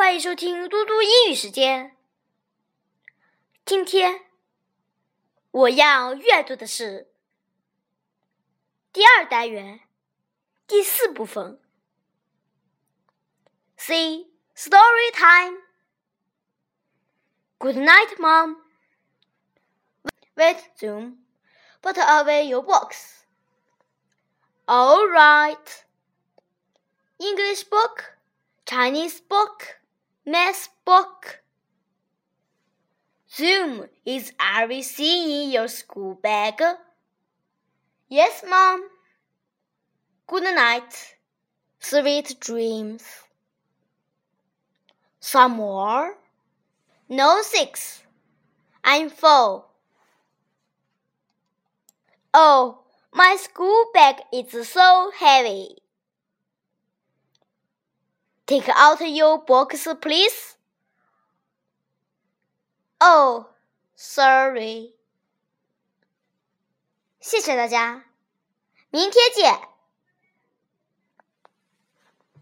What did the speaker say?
欢迎收听嘟嘟英语时间。今天我要阅读的是第二单元第四部分。See story time. Good night, Mom. Wait, Zoom. Put away your books. All right. English book, Chinese book, math book. Zoom, is everything in your school bag? Yes, Mom. Good night. Sweet dreams. Some more? No, six. I'm four. Oh, my school bag is so heavy. Take out your box, please. Oh, sorry. 谢谢大家，明天见。